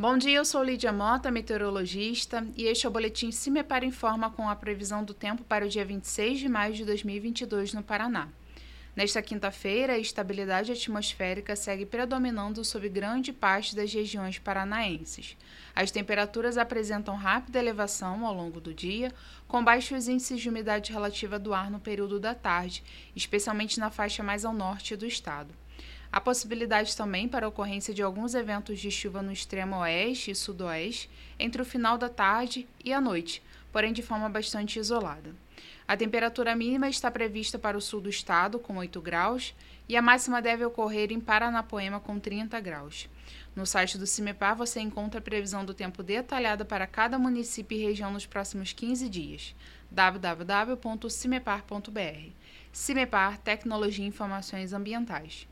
Bom dia, eu sou Lídia Mota, meteorologista, e este é o boletim Cimepar Informa com a previsão do tempo para o dia 26 de maio de 2022 no Paraná. Nesta quinta-feira, a estabilidade atmosférica segue predominando sobre grande parte das regiões paranaenses. As temperaturas apresentam rápida elevação ao longo do dia, com baixos índices de umidade relativa do ar no período da tarde, especialmente na faixa mais ao norte do estado. Há possibilidade também para a ocorrência de alguns eventos de chuva no extremo oeste e sudoeste entre o final da tarde e a noite, porém de forma bastante isolada. A temperatura mínima está prevista para o sul do estado, com 8 graus, e a máxima deve ocorrer em Paranapoema, com 30 graus. No site do CIMEPAR você encontra a previsão do tempo detalhada para cada município e região nos próximos 15 dias. www.cimepar.br CIMEPAR Tecnologia e Informações Ambientais.